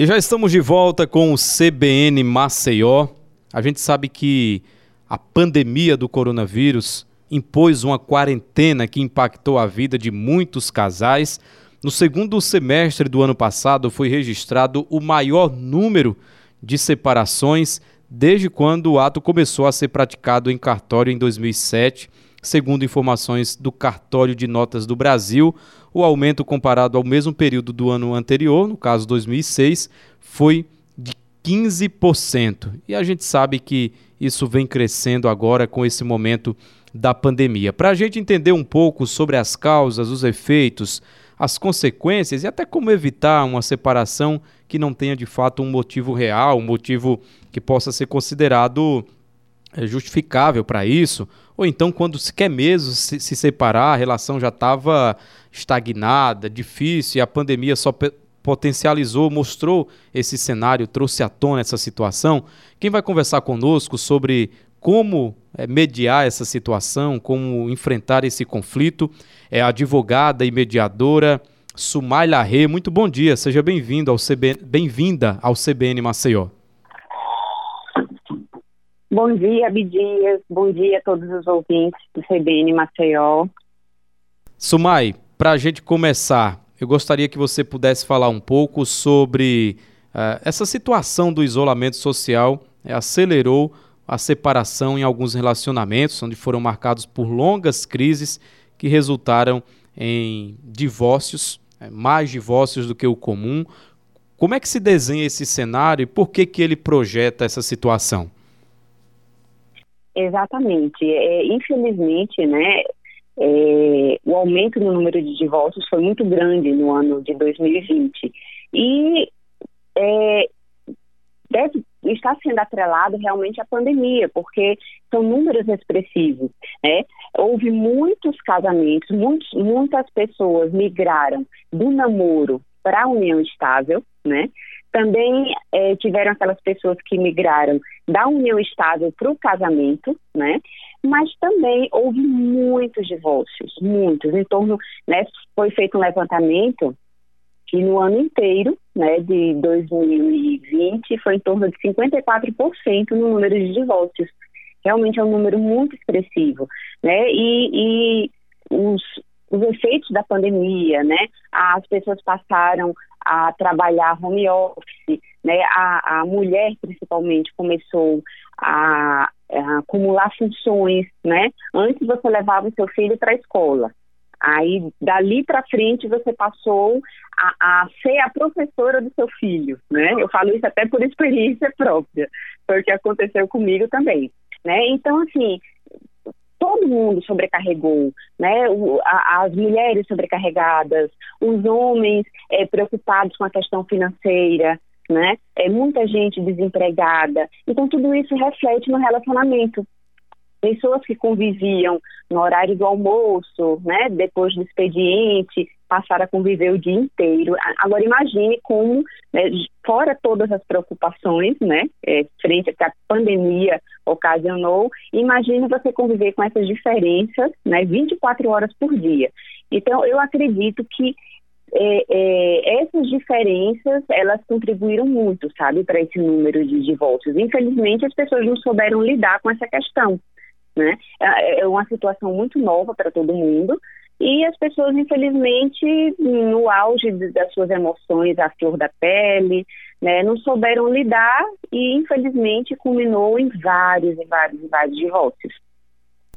E já estamos de volta com o CBN Maceió. A gente sabe que a pandemia do coronavírus impôs uma quarentena que impactou a vida de muitos casais. No segundo semestre do ano passado foi registrado o maior número de separações desde quando o ato começou a ser praticado em cartório em 2007 Segundo informações do Cartório de Notas do Brasil, o aumento comparado ao mesmo período do ano anterior, no caso 2006, foi de 15%. E a gente sabe que isso vem crescendo agora com esse momento da pandemia. Para a gente entender um pouco sobre as causas, os efeitos, as consequências e até como evitar uma separação que não tenha de fato um motivo real, um motivo que possa ser considerado eh, justificável para isso, ou então quando se quer mesmo se, se separar, a relação já estava estagnada, difícil, e a pandemia só potencializou, mostrou esse cenário, trouxe à tona essa situação. Quem vai conversar conosco sobre como é, mediar essa situação, como enfrentar esse conflito, é a advogada e mediadora Sumay Larré. Muito bom dia, seja bem-vindo ao CBN, bem-vinda ao CBN Maceió. Bom dia, Abdias. Bom dia a todos os ouvintes do CBN Maceió. Sumai, para a gente começar, eu gostaria que você pudesse falar um pouco sobre uh, essa situação do isolamento social uh, acelerou a separação em alguns relacionamentos, onde foram marcados por longas crises que resultaram em divórcios, uh, mais divórcios do que o comum. Como é que se desenha esse cenário e por que, que ele projeta essa situação? Exatamente. É, infelizmente, né, é, o aumento no número de divórcios foi muito grande no ano de 2020. E é, deve estar sendo atrelado realmente à pandemia, porque são números expressivos. Né? Houve muitos casamentos, muitos, muitas pessoas migraram do namoro para a união estável, né? Também é, tiveram aquelas pessoas que migraram da união estável para o casamento, né? Mas também houve muitos divórcios, muitos. Em torno, né, foi feito um levantamento que no ano inteiro, né, de 2020, foi em torno de 54% no número de divórcios. Realmente é um número muito expressivo, né? E, e os, os efeitos da pandemia, né? As pessoas passaram a trabalhar home office, né? A, a mulher principalmente começou a, a acumular funções, né? Antes você levava o seu filho para a escola. Aí, dali para frente, você passou a, a, ser a professora do seu filho, né? Eu falo isso até por experiência própria, foi o que aconteceu comigo também, né? Então, assim, todo mundo sobrecarregou, né? O, a, as mulheres sobrecarregadas, os homens é, preocupados com a questão financeira, né? É muita gente desempregada. Então tudo isso reflete no relacionamento. Pessoas que conviviam no horário do almoço, né? Depois do expediente, passar a conviver o dia inteiro. Agora imagine como, né, fora todas as preocupações, né, é, frente à pandemia ocasionou, imagine você conviver com essas diferenças, né, 24 horas por dia. Então, eu acredito que é, é, essas diferenças elas contribuíram muito, sabe, para esse número de divórcios. Infelizmente, as pessoas não souberam lidar com essa questão, né? É, é uma situação muito nova para todo mundo. E as pessoas, infelizmente, no auge das suas emoções, à flor da pele, né, não souberam lidar e, infelizmente, culminou em vários e vários e vários divórcios.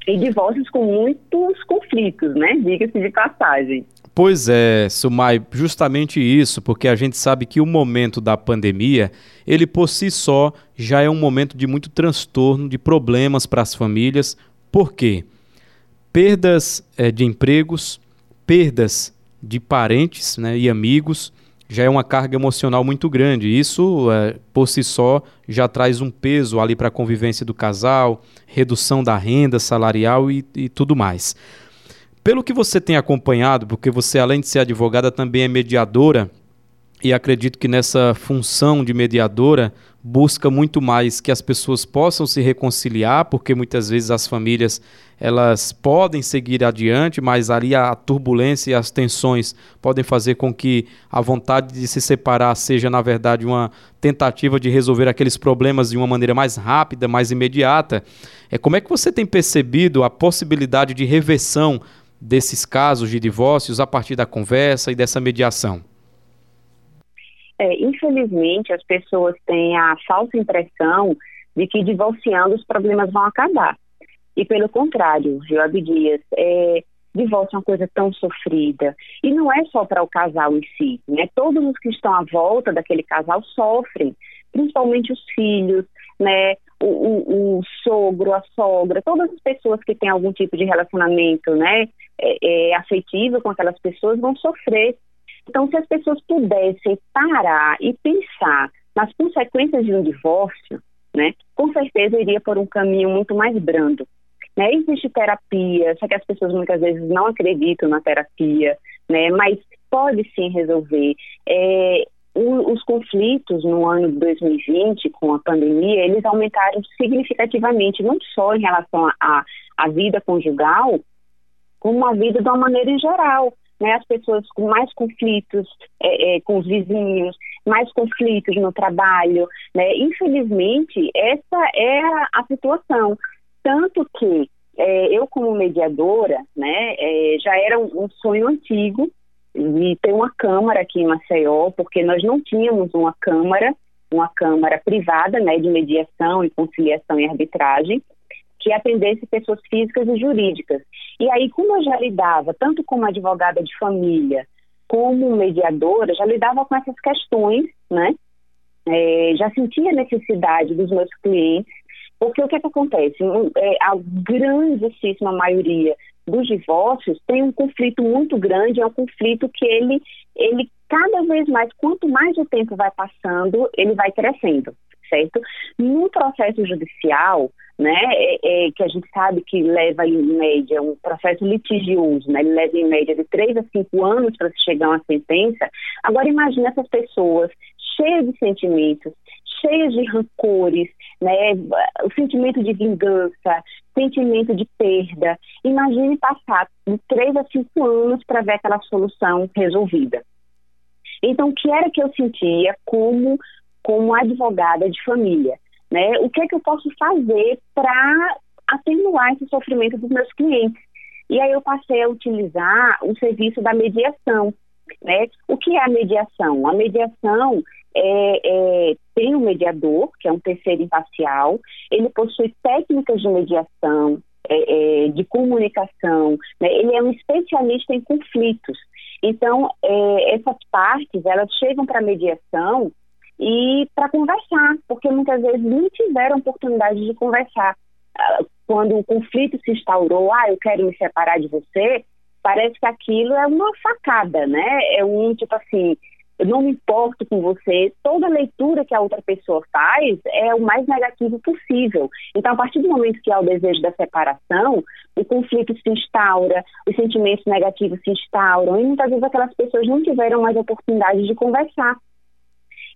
E divórcios com muitos conflitos, né? Diga-se de passagem. Pois é, Sumai, justamente isso, porque a gente sabe que o momento da pandemia, ele por si só já é um momento de muito transtorno, de problemas para as famílias. Por quê? perdas é, de empregos, perdas de parentes né, e amigos, já é uma carga emocional muito grande. Isso, é, por si só, já traz um peso ali para a convivência do casal, redução da renda salarial e, e tudo mais. Pelo que você tem acompanhado, porque você, além de ser advogada, também é mediadora e acredito que nessa função de mediadora busca muito mais que as pessoas possam se reconciliar, porque muitas vezes as famílias elas podem seguir adiante, mas ali a turbulência e as tensões podem fazer com que a vontade de se separar seja na verdade uma tentativa de resolver aqueles problemas de uma maneira mais rápida, mais imediata. É como é que você tem percebido a possibilidade de reversão desses casos de divórcios a partir da conversa e dessa mediação? É, infelizmente, as pessoas têm a falsa impressão de que divorciando os problemas vão acabar. E pelo contrário, viu, Abdias, é, divórcio é uma coisa tão sofrida. E não é só para o casal em si, né? Todos os que estão à volta daquele casal sofrem, principalmente os filhos, né? O, o, sogro, a sogra, todas as pessoas que têm algum tipo de relacionamento, né? É, é, afetivo com aquelas pessoas vão sofrer então, se as pessoas pudessem parar e pensar nas consequências de um divórcio, né, com certeza iria por um caminho muito mais brando. Né? Existe terapia, só que as pessoas muitas vezes não acreditam na terapia, né? mas pode sim resolver. É, o, os conflitos no ano de 2020, com a pandemia, eles aumentaram significativamente, não só em relação à vida conjugal, como a vida de uma maneira em geral né, as pessoas com mais conflitos é, é, com os vizinhos, mais conflitos no trabalho. Né? Infelizmente, essa é a, a situação. Tanto que é, eu, como mediadora, né, é, já era um, um sonho antigo de ter uma câmara aqui em Maceió, porque nós não tínhamos uma câmara, uma câmara privada né, de mediação e conciliação e arbitragem que atendesse pessoas físicas e jurídicas. E aí, como eu já lidava tanto como advogada de família, como mediadora, já lidava com essas questões, né? É, já sentia a necessidade dos meus clientes, porque o que, é que acontece? É, a grandíssima maioria dos divórcios tem um conflito muito grande, é um conflito que ele, ele cada vez mais, quanto mais o tempo vai passando, ele vai crescendo, certo? No processo judicial, né, é, é, que a gente sabe que leva em média um processo litigioso, né, ele leva em média de três a cinco anos para chegar a uma sentença. Agora imagine essas pessoas cheias de sentimentos, cheias de rancores, né, o sentimento de vingança, sentimento de perda. Imagine passar de três a cinco anos para ver aquela solução resolvida. Então, o que era que eu sentia como como advogada de família? Né? O que é que eu posso fazer para atenuar esse sofrimento dos meus clientes? E aí eu passei a utilizar o serviço da mediação. Né? O que é a mediação? A mediação é, é, tem um mediador, que é um terceiro imparcial, ele possui técnicas de mediação, é, é de comunicação, né? ele é um especialista em conflitos. Então, é, essas partes, elas chegam para a mediação e para conversar, porque muitas vezes não tiveram oportunidade de conversar. Ah, quando o conflito se instaurou, ah, eu quero me separar de você, parece que aquilo é uma facada, né? É um tipo assim, eu não me importo com você. Toda leitura que a outra pessoa faz é o mais negativo possível. Então, a partir do momento que há o desejo da separação, o conflito se instaura, os sentimentos negativos se instauram, e muitas vezes aquelas pessoas não tiveram mais oportunidade de conversar.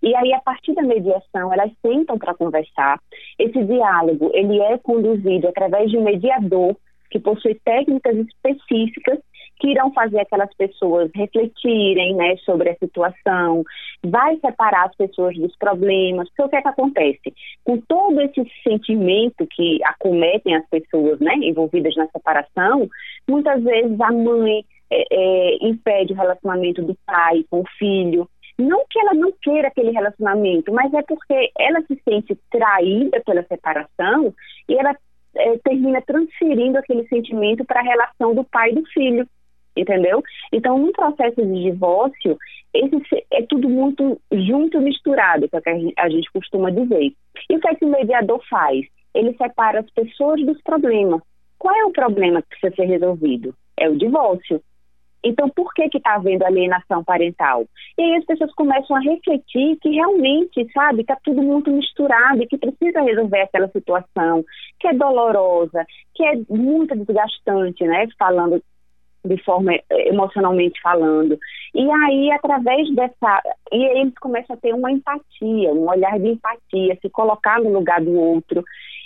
E aí, a partir da mediação, elas sentam para conversar. Esse diálogo, ele é conduzido através de um mediador que possui técnicas específicas que irão fazer aquelas pessoas refletirem né, sobre a situação, vai separar as pessoas dos problemas, porque o que é que acontece? Com todo esse sentimento que acometem as pessoas né, envolvidas na separação, muitas vezes a mãe é, é, impede o relacionamento do pai com o filho, não que ela não queira aquele relacionamento, mas é porque ela se sente traída pela separação e ela é, termina transferindo aquele sentimento para a relação do pai e do filho, entendeu? Então, no processo de divórcio, esse é tudo muito junto e misturado, que é o que a gente costuma dizer. E o que, é que o mediador faz? Ele separa as pessoas dos problemas. Qual é o problema que precisa ser resolvido? É o divórcio. Então, por que está havendo alienação parental? E aí as pessoas começam a refletir que realmente, sabe, está tudo muito misturado e que precisa resolver aquela situação que é dolorosa, que é muito desgastante, né? Falando de forma eh, emocionalmente falando. E aí, através dessa. E aí eles começam a ter uma empatia, um olhar de empatia, se colocar no lugar do outro.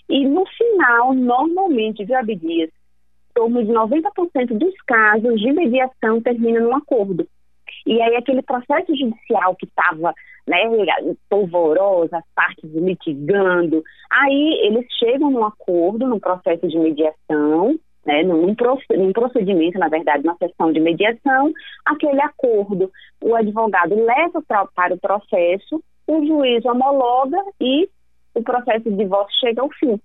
E no final, normalmente, viu, Abdias? Torno de 90% dos casos de mediação termina num acordo. E aí aquele processo judicial que estava né, polvoroso, as partes litigando, aí eles chegam num acordo, num processo de mediação, né, num, num procedimento, na verdade, uma sessão de mediação, aquele acordo o advogado leva pra, para o processo, o juiz homologa e o processo de divórcio chega ao fim,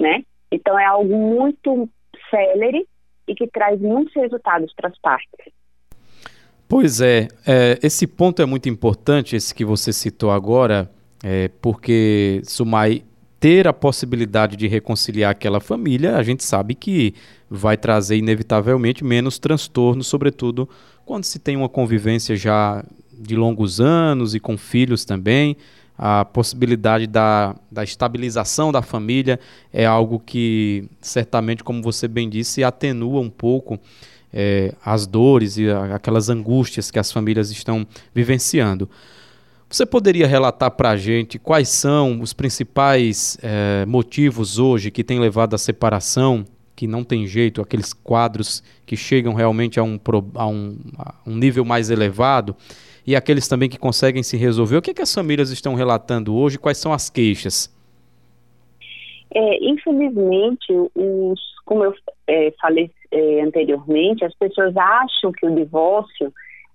né? Então é algo muito célere e que traz muitos resultados para as partes. Pois é, é, esse ponto é muito importante, esse que você citou agora, é, porque Sumai ter a possibilidade de reconciliar aquela família, a gente sabe que vai trazer inevitavelmente menos transtorno, sobretudo quando se tem uma convivência já de longos anos e com filhos também. A possibilidade da, da estabilização da família é algo que, certamente, como você bem disse, atenua um pouco é, as dores e aquelas angústias que as famílias estão vivenciando. Você poderia relatar para a gente quais são os principais é, motivos hoje que têm levado à separação, que não tem jeito, aqueles quadros que chegam realmente a um, a um, a um nível mais elevado, e aqueles também que conseguem se resolver? O que, é que as famílias estão relatando hoje? Quais são as queixas? É, infelizmente, os, como eu é, falei é, anteriormente, as pessoas acham que o divórcio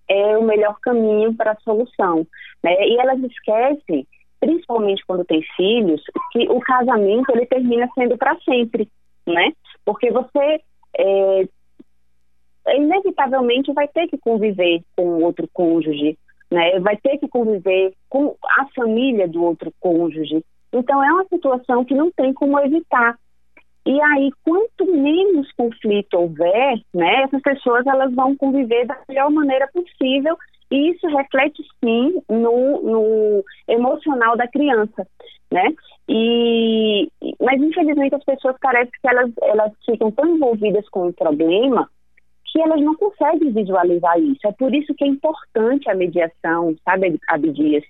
é o melhor caminho para a solução. Né? E elas esquecem, principalmente quando tem filhos, que o casamento ele termina sendo para sempre, né? Porque você é, inevitavelmente vai ter que conviver com outro cônjuge, né? Vai ter que conviver com a família do outro cônjuge. Então é uma situação que não tem como evitar. E aí, quanto menos conflito houver, né, essas pessoas elas vão conviver da melhor maneira possível e isso reflete sim no, no emocional da criança, né? E, mas infelizmente as pessoas parecem que elas, elas ficam tão envolvidas com o problema que elas não conseguem visualizar isso. É por isso que é importante a mediação, sabe, Abdias?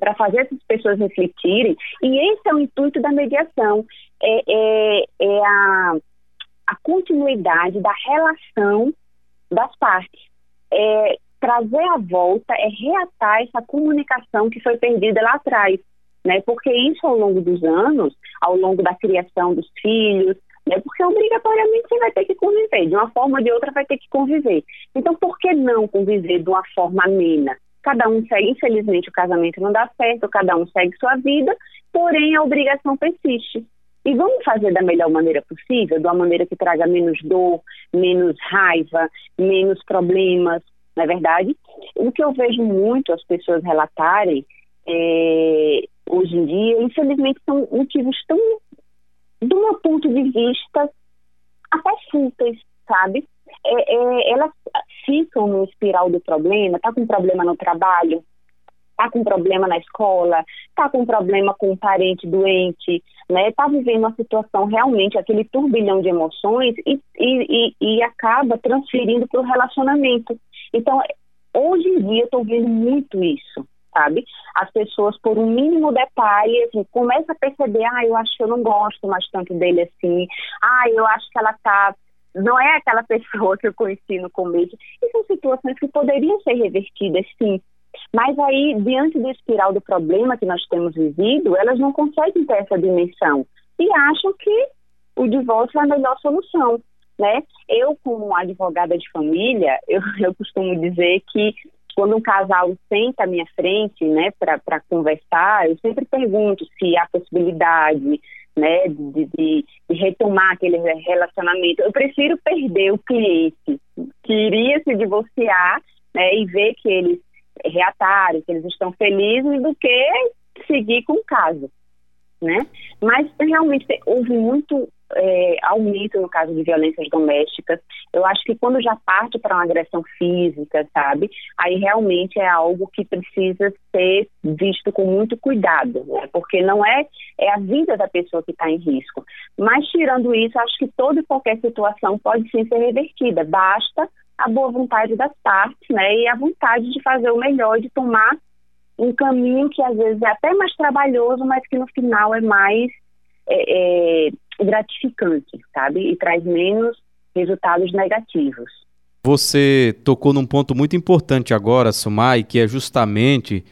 Para fazer essas pessoas refletirem. E esse é o intuito da mediação, é, é, é a, a continuidade da relação das partes. É, trazer a volta, é reatar essa comunicação que foi perdida lá atrás. Né? Porque isso ao longo dos anos, ao longo da criação dos filhos, né? porque obrigatoriamente você vai ter que conviver, de uma forma ou de outra vai ter que conviver. Então, por que não conviver de uma forma amena? Cada um segue, infelizmente, o casamento não dá certo, cada um segue sua vida, porém a obrigação persiste. E vamos fazer da melhor maneira possível, de uma maneira que traga menos dor, menos raiva, menos problemas, não é verdade? O que eu vejo muito as pessoas relatarem é, hoje em dia, infelizmente, são motivos tão, do meu ponto de vista, até fúteis, sabe? É, é, elas ficam no espiral do problema, tá com problema no trabalho, tá com problema na escola, tá com problema com um parente doente, né? Tá vivendo uma situação realmente, aquele turbilhão de emoções e, e, e acaba transferindo para o relacionamento. Então, hoje em dia eu estou vendo muito isso, sabe? As pessoas, por um mínimo detalhe, assim, começam a perceber, ah, eu acho que eu não gosto mais tanto dele assim, ah, eu acho que ela tá não é aquela pessoa que eu conheci no começo. E são situações que poderiam ser revertidas, sim. Mas aí, diante do espiral do problema que nós temos vivido, elas não conseguem ter essa dimensão e acham que o divórcio é a melhor solução, né? Eu, como advogada de família, eu, eu costumo dizer que quando um casal senta à minha frente, né, para conversar, eu sempre pergunto se há possibilidade, né, de, de, de, retomar aquele relacionamento. Eu prefiro perder o cliente que iria se divorciar né, e ver que eles reataram, que eles estão felizes, do que seguir com o caso. Né? Mas realmente houve muito é, aumento no caso de violências domésticas. Eu acho que quando já parte para uma agressão física, sabe, aí realmente é algo que precisa ser visto com muito cuidado, né? porque não é, é a vida da pessoa que está em risco. Mas tirando isso, acho que toda e qualquer situação pode sim ser revertida. Basta a boa vontade das partes, né, e a vontade de fazer o melhor, de tomar um caminho que às vezes é até mais trabalhoso, mas que no final é mais é, é, gratificante, sabe? E traz menos resultados negativos. Você tocou num ponto muito importante agora, Sumai, que é justamente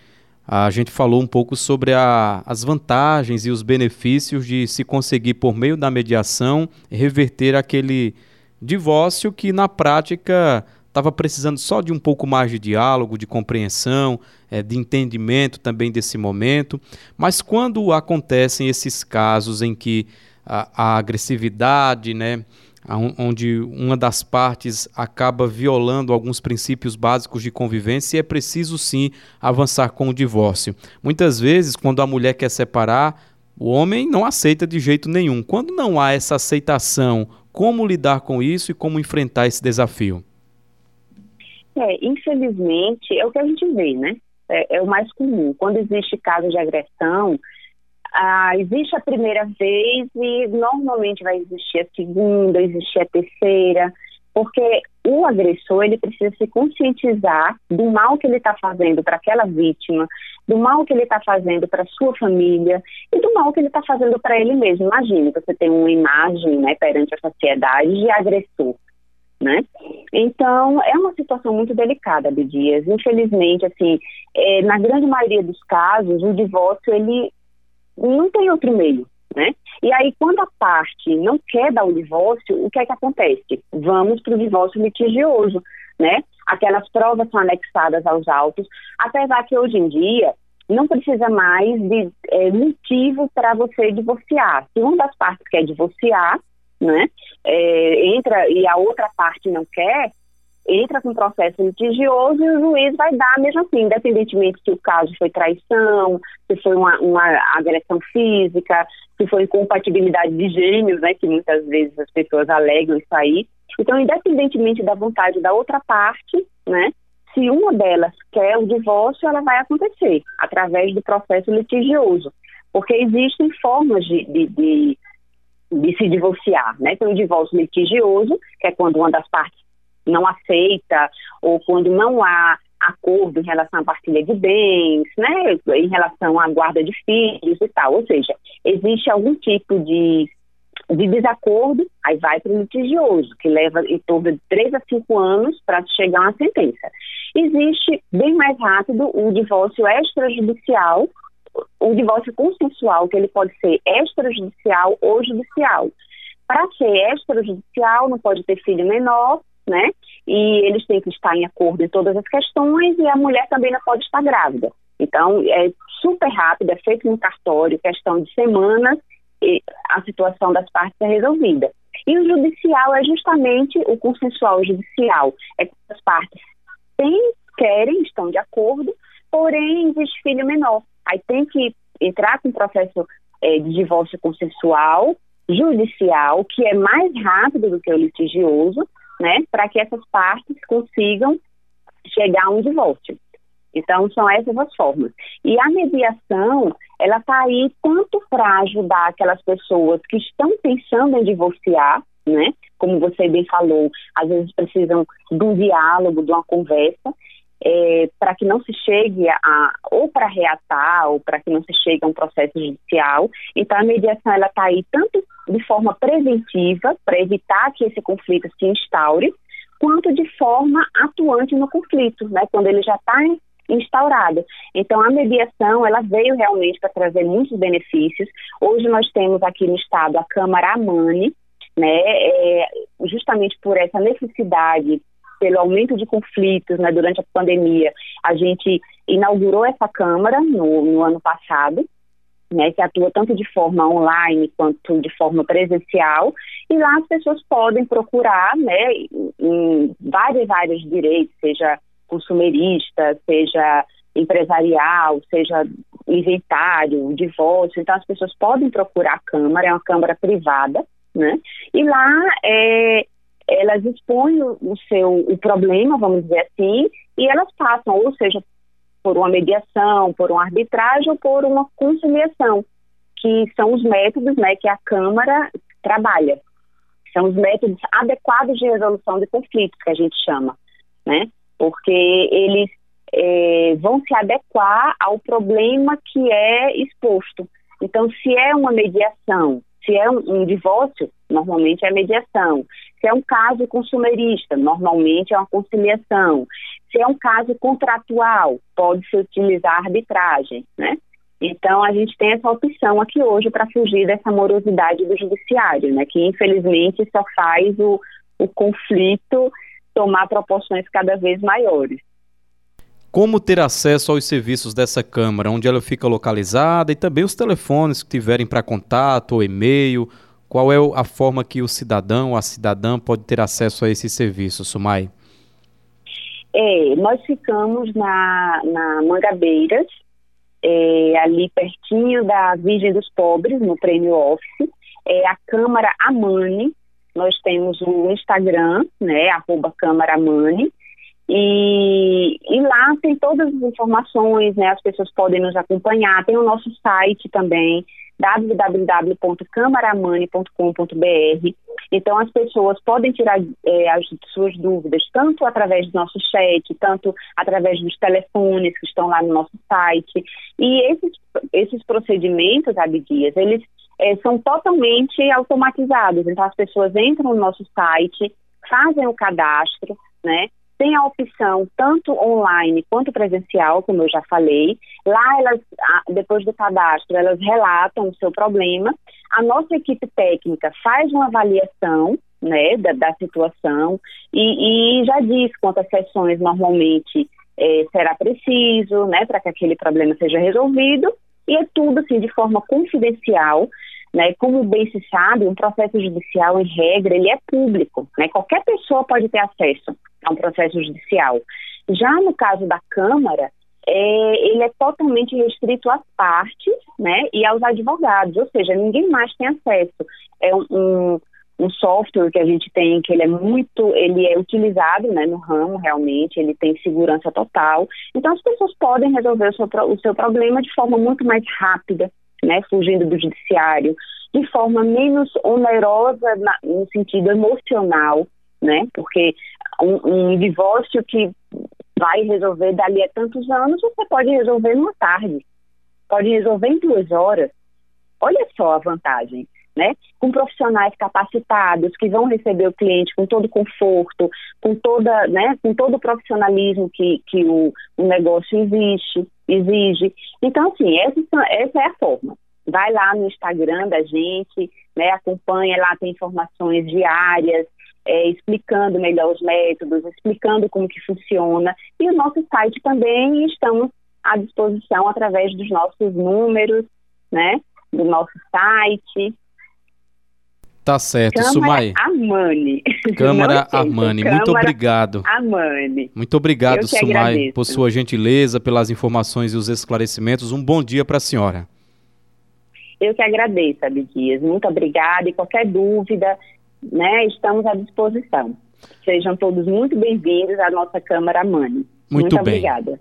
a gente falou um pouco sobre a, as vantagens e os benefícios de se conseguir, por meio da mediação, reverter aquele divórcio que, na prática, estava precisando só de um pouco mais de diálogo, de compreensão, é, de entendimento também desse momento. Mas quando acontecem esses casos em que a, a agressividade, né, onde uma das partes acaba violando alguns princípios básicos de convivência e é preciso sim avançar com o divórcio. Muitas vezes, quando a mulher quer separar, o homem não aceita de jeito nenhum. Quando não há essa aceitação, como lidar com isso e como enfrentar esse desafio? É, infelizmente, é o que a gente vê, né? É, é o mais comum. Quando existe caso de agressão, ah, existe a primeira vez e normalmente vai existir a segunda, existir a terceira, porque o agressor ele precisa se conscientizar do mal que ele está fazendo para aquela vítima, do mal que ele está fazendo para sua família e do mal que ele está fazendo para ele mesmo. Imagine, você tem uma imagem né, perante a sociedade de agressor. Né? Então, é uma situação muito delicada, Abdias. Infelizmente, assim, é, na grande maioria dos casos, o divórcio, ele não tem outro meio, né? E aí, quando a parte não quer dar o divórcio, o que é que acontece? Vamos para o divórcio litigioso, né? Aquelas provas são anexadas aos autos, apesar que hoje em dia não precisa mais de é, motivo para você divorciar. Se uma das partes quer divorciar, né, é, entra e a outra parte não quer, entra com processo litigioso e o juiz vai dar mesmo assim, independentemente se o caso foi traição, se foi uma, uma agressão física, se foi incompatibilidade de gênios, né, que muitas vezes as pessoas alegam isso aí. Então, independentemente da vontade da outra parte, né, se uma delas quer o divórcio, ela vai acontecer através do processo litigioso, porque existem formas de, de, de, de se divorciar, né? Tem o divórcio litigioso, que é quando uma das partes não aceita ou quando não há acordo em relação à partilha de bens, né, em relação à guarda de filhos e tal. Ou seja, existe algum tipo de, de desacordo, aí vai para o litigioso, que leva em torno de três a cinco anos para chegar a uma sentença. Existe, bem mais rápido, o divórcio extrajudicial, o divórcio consensual, que ele pode ser extrajudicial ou judicial. Para ser extrajudicial, não pode ter filho menor, né? E eles têm que estar em acordo em todas as questões e a mulher também não pode estar grávida. Então, é super rápido, é feito no cartório, questão de semanas, e a situação das partes é resolvida. E o judicial é justamente o consensual judicial, é que as partes têm, querem, estão de acordo, porém existe filho menor. Aí tem que entrar com processo é, de divórcio consensual, judicial, que é mais rápido do que o litigioso, né, para que essas partes consigam chegar a um divórcio. Então, são essas as formas. E a mediação, ela está aí tanto para ajudar aquelas pessoas que estão pensando em divorciar, né? Como você bem falou, às vezes precisam de um diálogo, de uma conversa, é, para que não se chegue a, ou para reatar, ou para que não se chegue a um processo judicial. Então, a mediação, ela está aí tanto de forma preventiva, para evitar que esse conflito se instaure, quanto de forma atuante no conflito, né, quando ele já está instaurado. Então, a mediação, ela veio realmente para trazer muitos benefícios. Hoje nós temos aqui no estado a Câmara Amani, né, é, justamente por essa necessidade, pelo aumento de conflitos né, durante a pandemia, a gente inaugurou essa Câmara no, no ano passado, né, que atua tanto de forma online quanto de forma presencial, e lá as pessoas podem procurar, né, em vários áreas de direito, seja consumerista, seja empresarial, seja inventário, divórcio, então as pessoas podem procurar a Câmara, é uma Câmara privada, né? E lá é, elas expõem o, seu o problema, vamos dizer assim, e elas passam, ou seja, por uma mediação, por uma arbitragem ou por uma conciliação, que são os métodos né, que a Câmara trabalha. São os métodos adequados de resolução de conflitos, que a gente chama, né? Porque eles é, vão se adequar ao problema que é exposto. Então, se é uma mediação, se é um, um divórcio, normalmente é mediação. Se é um caso consumerista, normalmente é uma conciliação. Se é um caso contratual, pode-se utilizar arbitragem, né? Então, a gente tem essa opção aqui hoje para fugir dessa morosidade do judiciário, né? Que, infelizmente, só faz o, o conflito tomar proporções cada vez maiores. Como ter acesso aos serviços dessa Câmara, onde ela fica localizada e também os telefones que tiverem para contato ou e-mail? Qual é a forma que o cidadão ou a cidadã pode ter acesso a esses serviços, Sumai? É, nós ficamos na, na Mangabeiras, é, ali pertinho da Virgem dos Pobres, no Prêmio Office, é a Câmara Amani. Nós temos o Instagram, né, arroba Câmara Amani, e, e, lá tem todas as informações, né? As pessoas podem nos acompanhar. Tem o nosso site também, www.camaramani.com.br. Então as pessoas podem tirar é, as suas dúvidas tanto através do nosso chat, tanto através dos telefones que estão lá no nosso site. E esses, esses procedimentos, Abdias, eles é, são totalmente automatizados. Então as pessoas entram no nosso site, fazem o cadastro, né? Tem a opção tanto online quanto presencial, como eu já falei. Lá, elas, depois do cadastro, elas relatam o seu problema. A nossa equipe técnica faz uma avaliação né, da, da situação e, e, já diz quantas sessões normalmente é, será preciso né, para que aquele problema seja resolvido. E é tudo assim, de forma confidencial. Né, como bem se sabe, um processo judicial, em regra, ele é público. Né, qualquer pessoa pode ter acesso a um processo judicial. Já no caso da Câmara, é, ele é totalmente restrito às partes né, e aos advogados, ou seja, ninguém mais tem acesso. É um, um, um, software que a gente tem que ele é muito, ele é utilizado né, no ramo realmente, ele tem segurança total. Então as pessoas podem resolver o seu, o seu problema de forma muito mais rápida, né, fugindo do judiciário, de forma menos onerosa na, no sentido emocional, né? Porque um, um divórcio que vai resolver dali a tantos anos, você pode resolver numa tarde, pode resolver em duas horas. Olha só a vantagem, né? Com profissionais capacitados que vão receber o cliente com todo conforto, com toda, né, com todo o profissionalismo que, que o, o negócio existe, exige. Então, assim, essa, essa é a forma. Vai lá no Instagram da gente, né, acompanha lá, tem informações diárias, é, explicando melhor os métodos, explicando como que funciona. E o nosso site também estamos à disposição através dos nossos números, né? Do nosso site. Tá certo, Câmara Sumai. Amani. Câmara Amani, muito obrigado. Amani. Muito obrigado, Sumai, agradeço. por sua gentileza, pelas informações e os esclarecimentos. Um bom dia para a senhora. Eu que agradeço, Abdias. Muito obrigada. E qualquer dúvida, né, estamos à disposição. Sejam todos muito bem-vindos à nossa Câmara Mani. Muito, muito bem. obrigada.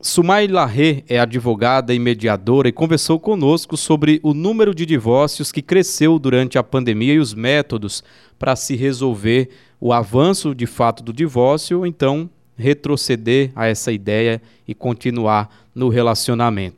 Sumai Larré é advogada e mediadora e conversou conosco sobre o número de divórcios que cresceu durante a pandemia e os métodos para se resolver o avanço de fato do divórcio ou então retroceder a essa ideia e continuar no relacionamento.